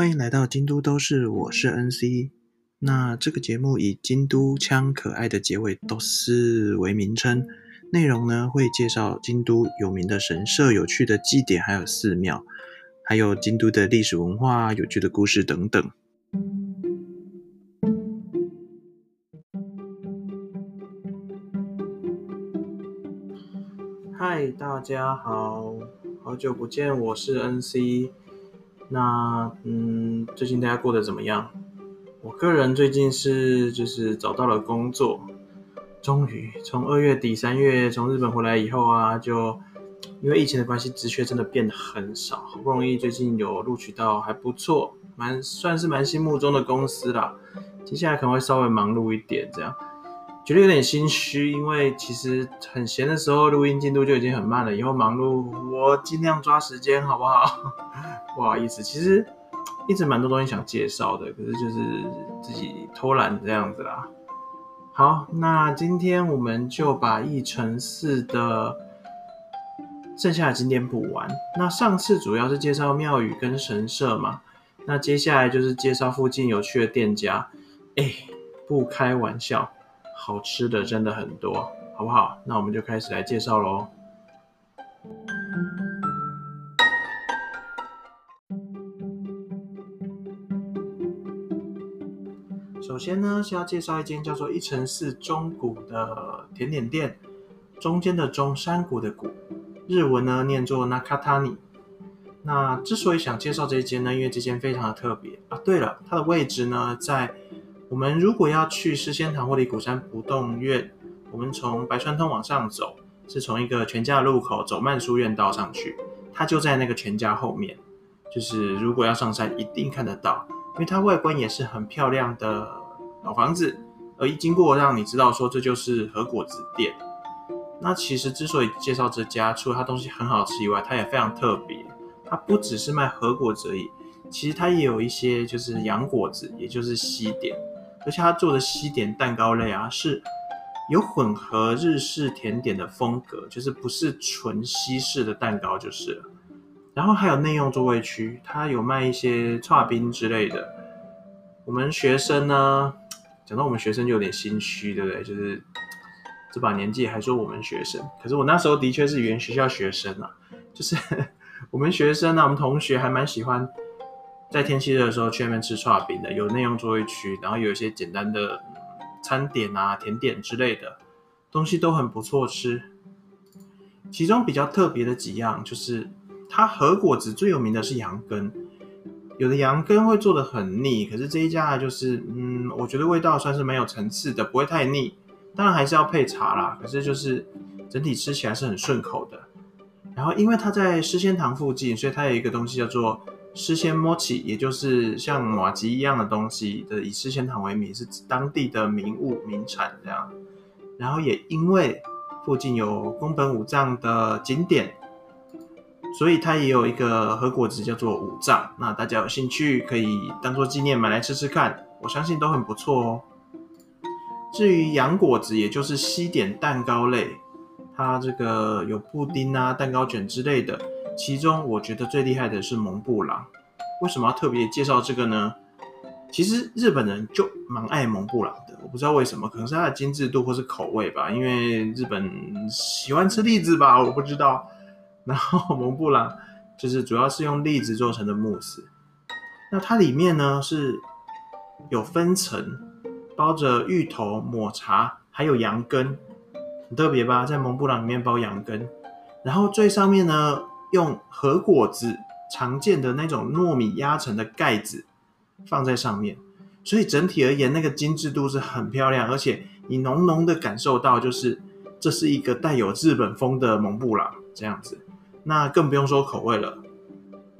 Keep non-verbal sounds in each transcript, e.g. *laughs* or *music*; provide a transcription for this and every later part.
欢迎来到京都都市，我是 NC。那这个节目以京都腔可爱的结尾都是为名称，内容呢会介绍京都有名的神社、有趣的祭典，还有寺庙，还有京都的历史文化、有趣的故事等等。嗨，大家好，好久不见，我是 NC。那嗯，最近大家过得怎么样？我个人最近是就是找到了工作，终于从二月底三月从日本回来以后啊，就因为疫情的关系，职缺真的变得很少。好不容易最近有录取到还不错，蛮算是蛮心目中的公司啦。接下来可能会稍微忙碌一点，这样觉得有点心虚，因为其实很闲的时候录音进度就已经很慢了，以后忙碌我尽量抓时间，好不好？不好意思，其实。一直蛮多东西想介绍的，可是就是自己偷懒这样子啦。好，那今天我们就把一城寺的剩下的景点补完。那上次主要是介绍庙宇跟神社嘛，那接下来就是介绍附近有趣的店家。哎，不开玩笑，好吃的真的很多，好不好？那我们就开始来介绍喽。首先呢，是要介绍一间叫做一城寺中谷的甜点店，中间的中山谷的谷，日文呢念作 Nakatani。那之所以想介绍这一间呢，因为这间非常的特别啊。对了，它的位置呢，在我们如果要去诗仙堂或里古山不动院，我们从白川通往上走，是从一个全家的路口走慢书院道上去，它就在那个全家后面，就是如果要上山一定看得到，因为它外观也是很漂亮的。老房子，而一经过让你知道说这就是和果子店。那其实之所以介绍这家，除了它东西很好吃以外，它也非常特别。它不只是卖和果子而已，其实它也有一些就是洋果子，也就是西点。而且它做的西点蛋糕类啊，是有混合日式甜点的风格，就是不是纯西式的蛋糕就是了。然后还有内用座位区，它有卖一些串冰之类的。我们学生呢？*tsk* 讲到我们学生就有点心虚，对不对？就是这把年纪还说我们学生，可是我那时候的确是语言学校学生啊。就是 *laughs* 我们学生呢，我们同学还蛮喜欢在天气热的时候去那边吃串冰的，有内用座位区，然后有一些简单的餐点啊、甜点之类的东西都很不错吃。其中比较特别的几样，就是它和果子最有名的是羊羹。有的羊羹会做的很腻，可是这一家就是，嗯，我觉得味道算是蛮有层次的，不会太腻。当然还是要配茶啦，可是就是整体吃起来是很顺口的。然后因为它在诗仙堂附近，所以它有一个东西叫做诗仙摸起，也就是像马吉一样的东西的，以诗仙堂为名，是当地的名物名产这样。然后也因为附近有宫本武藏的景点。所以它也有一个和果子叫做五藏，那大家有兴趣可以当做纪念买来吃吃看，我相信都很不错哦。至于洋果子，也就是西点蛋糕类，它这个有布丁啊、蛋糕卷之类的，其中我觉得最厉害的是蒙布朗。为什么要特别介绍这个呢？其实日本人就蛮爱蒙布朗的，我不知道为什么，可能是它的精致度或是口味吧，因为日本喜欢吃栗子吧，我不知道。然后蒙布朗就是主要是用栗子做成的慕斯，那它里面呢是有分层，包着芋头、抹茶，还有羊羹，很特别吧？在蒙布朗里面包羊羹，然后最上面呢用和果子常见的那种糯米压成的盖子放在上面，所以整体而言那个精致度是很漂亮，而且你浓浓的感受到就是这是一个带有日本风的蒙布朗这样子。那更不用说口味了。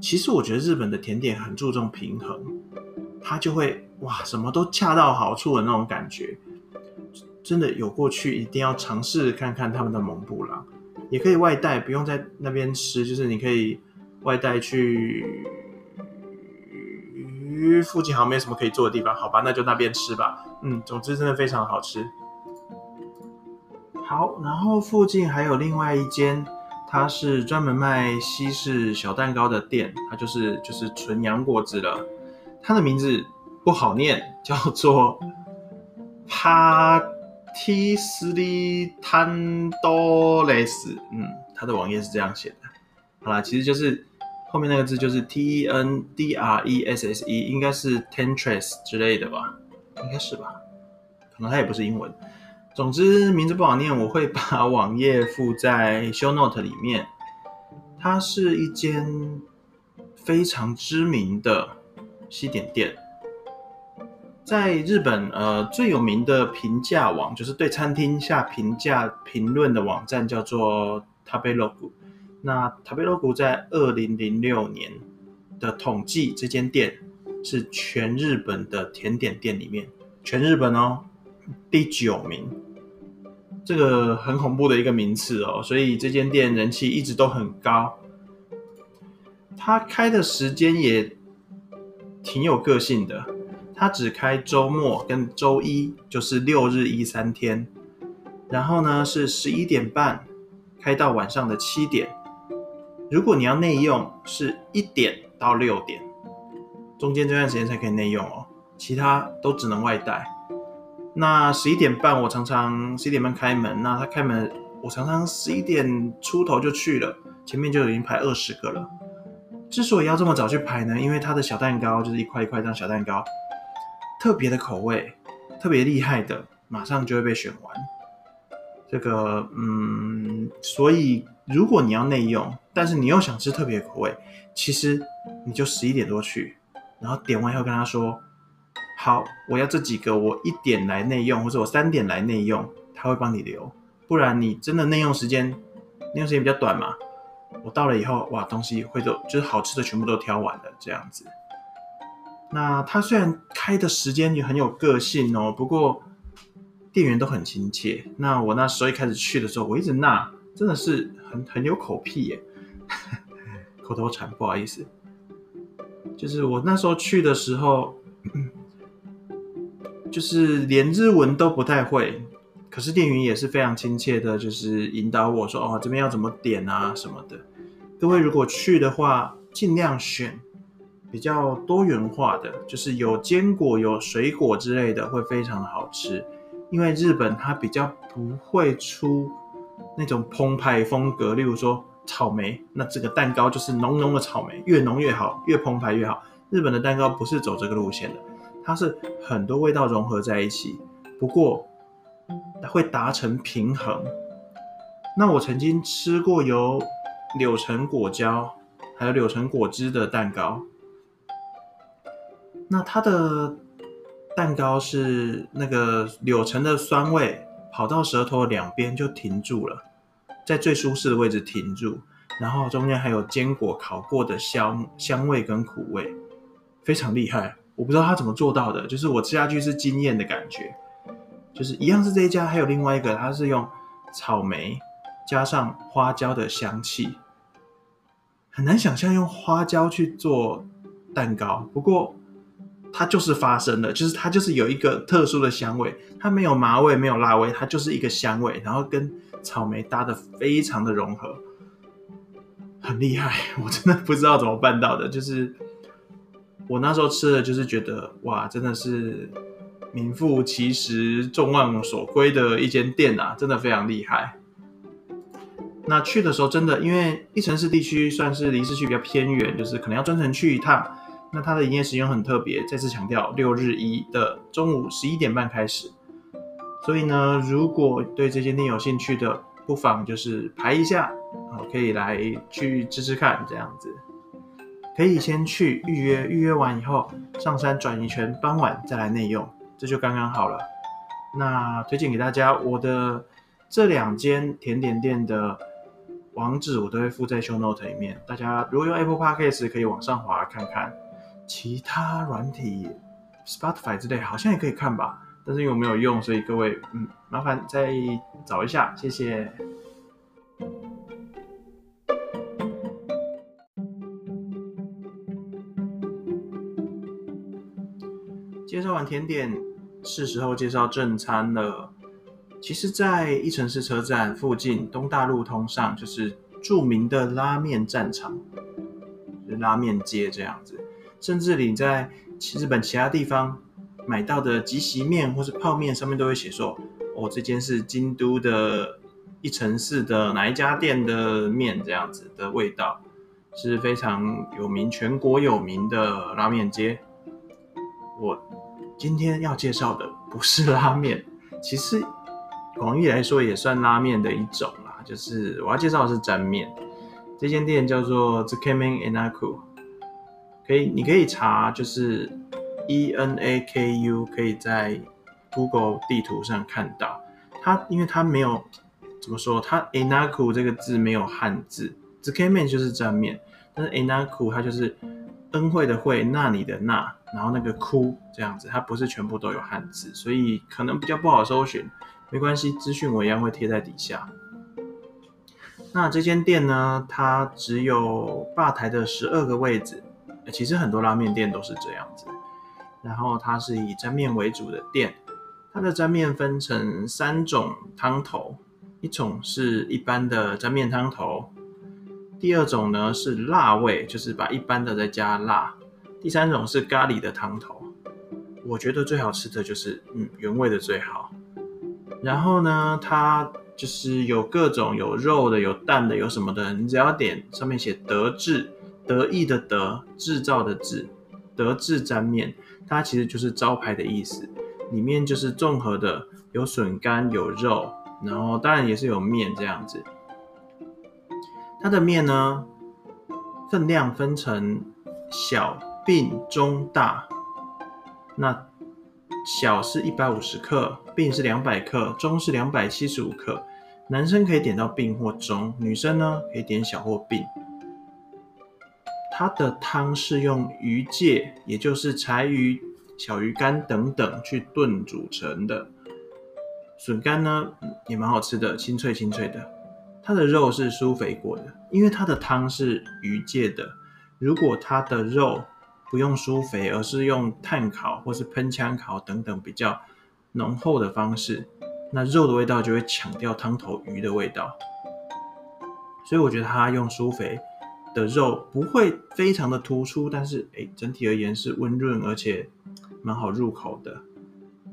其实我觉得日本的甜点很注重平衡，它就会哇什么都恰到好处的那种感觉。真的有过去一定要尝试看看他们的蒙布朗，也可以外带，不用在那边吃，就是你可以外带去附近好像没什么可以坐的地方，好吧，那就那边吃吧。嗯，总之真的非常好吃。好，然后附近还有另外一间。它是专门卖西式小蛋糕的店，它就是就是纯洋果子了。它的名字不好念，叫做帕提斯利坦多雷斯。嗯，它的网页是这样写的。好啦，其实就是后面那个字就是 T E N D R E S S E，应该是 Tentres 之类的吧？应该是吧？可能它也不是英文。总之名字不好念，我会把网页附在 show note 里面。它是一间非常知名的西点店，在日本呃最有名的评价网，就是对餐厅下评价评论的网站，叫做 Tabelog。那 Tabelog 在二零零六年的统计，这间店是全日本的甜点店里面，全日本哦第九名。这个很恐怖的一个名次哦，所以这间店人气一直都很高。它开的时间也挺有个性的，它只开周末跟周一，就是六日一三天。然后呢是十一点半开到晚上的七点。如果你要内用，是一点到六点，中间这段时间才可以内用哦，其他都只能外带。那十一点半，我常常十一点半开门。那他开门，我常常十一点出头就去了，前面就已经排二十个了。之所以要这么早去排呢，因为他的小蛋糕就是一块一块这样小蛋糕，特别的口味，特别厉害的，马上就会被选完。这个，嗯，所以如果你要内用，但是你又想吃特别口味，其实你就十一点多去，然后点完以后跟他说。好，我要这几个，我一点来内用，或者我三点来内用，他会帮你留。不然你真的内用时间，内用时间比较短嘛。我到了以后，哇，东西会都就是好吃的全部都挑完了这样子。那他虽然开的时间也很有个性哦，不过店员都很亲切。那我那时候一开始去的时候，我一直那真的是很很有口癖耶，*laughs* 口头禅，不好意思。就是我那时候去的时候。就是连日文都不太会，可是店员也是非常亲切的，就是引导我说：“哦，这边要怎么点啊什么的。”各位如果去的话，尽量选比较多元化的，就是有坚果、有水果之类的，会非常的好吃。因为日本它比较不会出那种澎湃风格，例如说草莓，那这个蛋糕就是浓浓的草莓，越浓越好，越澎湃越好。日本的蛋糕不是走这个路线的。它是很多味道融合在一起，不过会达成平衡。那我曾经吃过有柳橙果胶，还有柳橙果汁的蛋糕。那它的蛋糕是那个柳橙的酸味跑到舌头两边就停住了，在最舒适的位置停住，然后中间还有坚果烤过的香香味跟苦味，非常厉害。我不知道他怎么做到的，就是我吃下去是惊艳的感觉，就是一样是这一家，还有另外一个，它是用草莓加上花椒的香气，很难想象用花椒去做蛋糕，不过它就是发生了，就是它就是有一个特殊的香味，它没有麻味，没有辣味，它就是一个香味，然后跟草莓搭的非常的融合，很厉害，我真的不知道怎么办到的，就是。我那时候吃的就是觉得哇，真的是名副其实、众望所归的一间店啊，真的非常厉害。那去的时候真的，因为一城市地区算是离市区比较偏远，就是可能要专程去一趟。那它的营业时间很特别，再次强调，六日一的中午十一点半开始。所以呢，如果对这间店有兴趣的，不妨就是排一下，好，可以来去吃吃看，这样子。可以先去预约，预约完以后上山转一圈，傍晚再来内用，这就刚刚好了。那推荐给大家，我的这两间甜点店的网址我都会附在 show note 里面。大家如果用 Apple Podcast 可以往上滑看看，其他软体 Spotify 之类好像也可以看吧，但是因为我没有用，所以各位嗯，麻烦再找一下，谢谢。介绍完甜点，是时候介绍正餐了。其实，在一城市车站附近东大路通上，就是著名的拉面战场，就拉面街这样子。甚至你在日本其他地方买到的即席面或是泡面上面都会写说，哦，这间是京都的一城市的哪一家店的面这样子的味道，是非常有名、全国有名的拉面街。我今天要介绍的不是拉面，其实广义来说也算拉面的一种啦，就是我要介绍的是沾面。这间店叫做 Z K Men Enaku，可以，你可以查，就是 E N A K U，可以在 Google 地图上看到它，因为它没有怎么说，它 Enaku 这个字没有汉字，Z K Men 就是沾面，但是 Enaku 它就是恩惠的惠，那里的那，然后那个哭这样子，它不是全部都有汉字，所以可能比较不好搜寻，没关系，资讯我一样会贴在底下。那这间店呢，它只有吧台的十二个位置，其实很多拉面店都是这样子。然后它是以沾面为主的店，它的沾面分成三种汤头，一种是一般的沾面汤头，第二种呢是辣味，就是把一般的再加辣，第三种是咖喱的汤头。我觉得最好吃的就是嗯原味的最好。然后呢，它。就是有各种有肉的、有蛋的、有什么的，你只要点上面写“德制”，得意的德，制造的制，德制沾面，它其实就是招牌的意思。里面就是综合的，有笋干、有肉，然后当然也是有面这样子。它的面呢，分量分成小、病、中、大。那小是一百五十克，病是两百克，中是两百七十五克。男生可以点到病或中，女生呢可以点小或并。它的汤是用鱼介，也就是柴鱼、小鱼干等等去炖煮成的。笋干呢也蛮好吃的，清脆清脆的。它的肉是酥肥过的，因为它的汤是鱼介的。如果它的肉不用酥肥，而是用炭烤或是喷枪烤等等比较浓厚的方式。那肉的味道就会抢掉汤头鱼的味道，所以我觉得它用酥肥的肉不会非常的突出，但是哎，整体而言是温润而且蛮好入口的。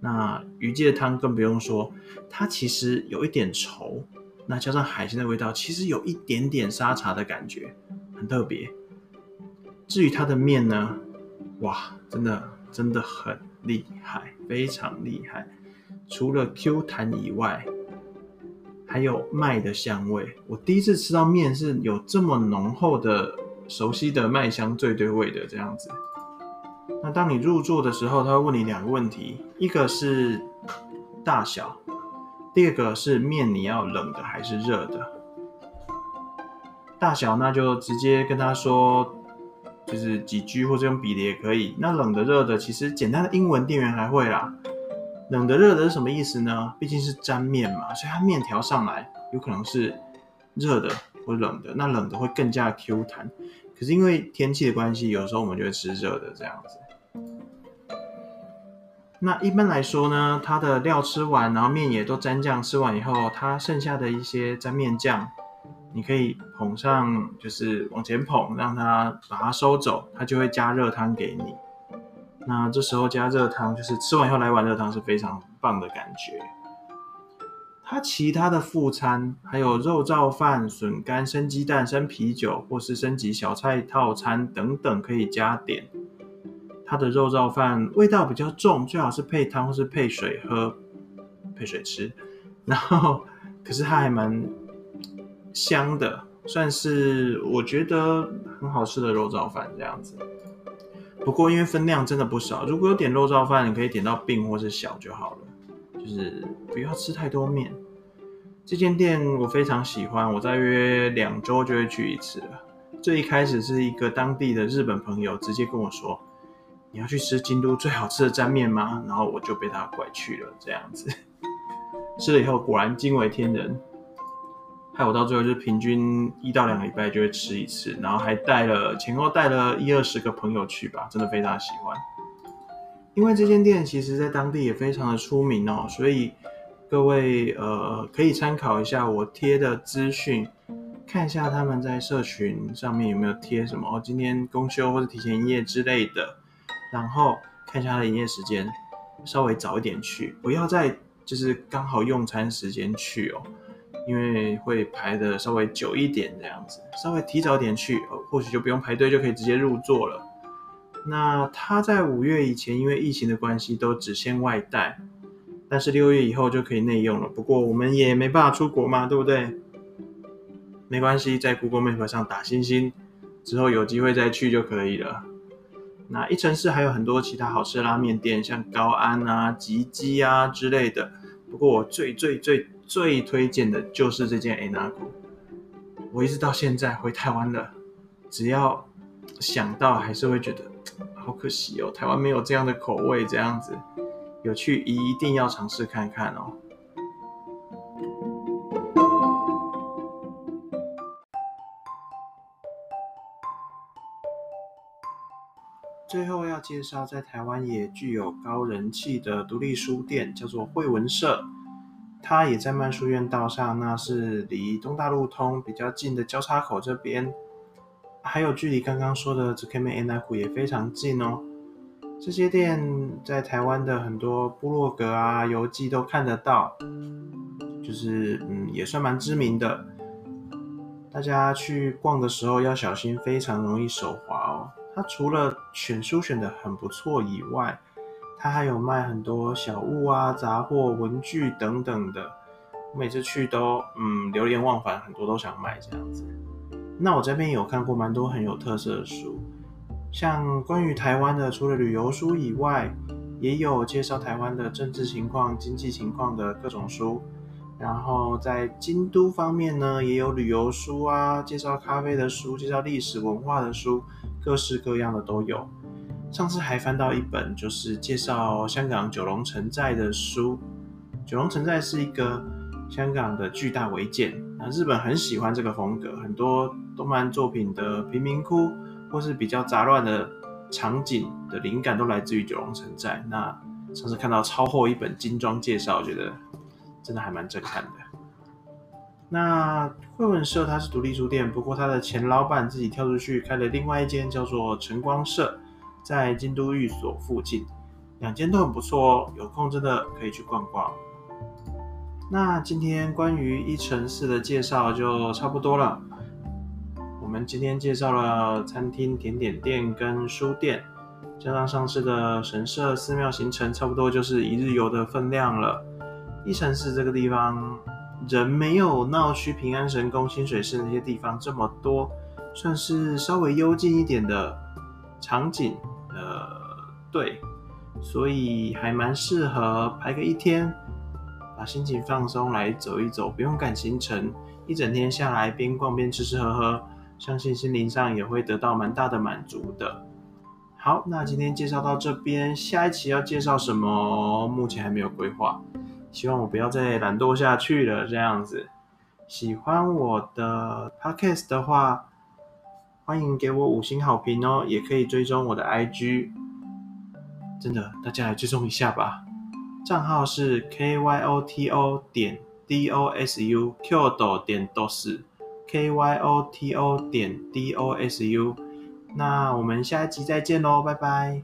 那鱼介汤更不用说，它其实有一点稠，那加上海鲜的味道，其实有一点点沙茶的感觉，很特别。至于它的面呢，哇，真的真的很厉害，非常厉害。除了 Q 弹以外，还有麦的香味。我第一次吃到面是有这么浓厚的、熟悉的麦香最对味的这样子。那当你入座的时候，他会问你两个问题：一个是大小，第二个是面你要冷的还是热的。大小那就直接跟他说，就是几 G 或者用笔的也可以。那冷的、热的，其实简单的英文店员还会啦。冷的热的是什么意思呢？毕竟是沾面嘛，所以它面条上来有可能是热的或冷的。那冷的会更加 Q 弹，可是因为天气的关系，有时候我们就会吃热的这样子。那一般来说呢，它的料吃完，然后面也都沾酱吃完以后，它剩下的一些沾面酱，你可以捧上，就是往前捧，让它把它收走，它就会加热汤给你。那这时候加热汤，就是吃完以后来碗热汤是非常棒的感觉。它其他的副餐还有肉燥饭、笋干、生鸡蛋、生啤酒，或是升级小菜套餐等等可以加点。它的肉燥饭味道比较重，最好是配汤或是配水喝，配水吃。然后可是它还蛮香的，算是我觉得很好吃的肉燥饭这样子。不过因为分量真的不少，如果有点肉燥饭，你可以点到并或是小就好了，就是不要吃太多面。这间店我非常喜欢，我大约两周就会去一次了。最一开始是一个当地的日本朋友直接跟我说：“你要去吃京都最好吃的沾面吗？”然后我就被他拐去了，这样子 *laughs* 吃了以后果然惊为天人。害我到最后就是平均一到两个礼拜就会吃一次，然后还带了前后带了一二十个朋友去吧，真的非常喜欢。因为这间店其实在当地也非常的出名哦，所以各位呃可以参考一下我贴的资讯，看一下他们在社群上面有没有贴什么哦，今天公休或者提前营业之类的，然后看一下他的营业时间，稍微早一点去，不要在就是刚好用餐时间去哦，因为会排的稍微久一点这样子，稍微提早点去，或许就不用排队就可以直接入座了。那他在五月以前因为疫情的关系都只限外带，但是六月以后就可以内用了。不过我们也没办法出国嘛，对不对？没关系，在 Google Map 上打星星，之后有机会再去就可以了。那一城市还有很多其他好吃的拉面店，像高安啊、吉基啊之类的。不过我最最最最推荐的就是这件 Anaku。我一直到现在回台湾了，只要想到还是会觉得好可惜哦，台湾没有这样的口味，这样子有去一定要尝试看看哦。最后要介绍在台湾也具有高人气的独立书店，叫做惠文社。它也在曼书院道上，那是离东大路通比较近的交叉口这边，还有距离刚刚说的 z u k m e a n a k u 也非常近哦。这些店在台湾的很多部落格啊、游记都看得到，就是嗯也算蛮知名的。大家去逛的时候要小心，非常容易手滑哦。它除了选书选的很不错以外，它还有卖很多小物啊、杂货、文具等等的。每次去都嗯流连忘返，很多都想买这样子。那我这边有看过蛮多很有特色的书，像关于台湾的，除了旅游书以外，也有介绍台湾的政治情况、经济情况的各种书。然后在京都方面呢，也有旅游书啊，介绍咖啡的书，介绍历史文化的书。各式各样的都有。上次还翻到一本，就是介绍香港九龙城寨的书。九龙城寨是一个香港的巨大违建，那日本很喜欢这个风格，很多动漫作品的贫民窟或是比较杂乱的场景的灵感都来自于九龙城寨。那上次看到超厚一本精装介绍，觉得真的还蛮震撼的。那惠文社它是独立书店，不过它的前老板自己跳出去开了另外一间，叫做晨光社，在京都寓所附近，两间都很不错哦，有空真的可以去逛逛。那今天关于一城市的介绍就差不多了，我们今天介绍了餐厅、甜点店跟书店，加上上次的神社、寺庙行程，差不多就是一日游的分量了。一城市这个地方。人没有闹区、平安神宫、清水寺那些地方这么多，算是稍微幽静一点的场景。对，所以还蛮适合排个一天，把心情放松来走一走，不用赶行程，一整天下来边逛边吃吃喝喝，相信心灵上也会得到蛮大的满足的。好，那今天介绍到这边，下一期要介绍什么？目前还没有规划。希望我不要再懒惰下去了，这样子。喜欢我的 podcast 的话，欢迎给我五星好评哦，也可以追踪我的 IG。真的，大家来追踪一下吧，账号是 k y o t o 点 d o s u q d 点 dos，k y o t o 点 d o s u。那我们下一集再见喽，拜拜。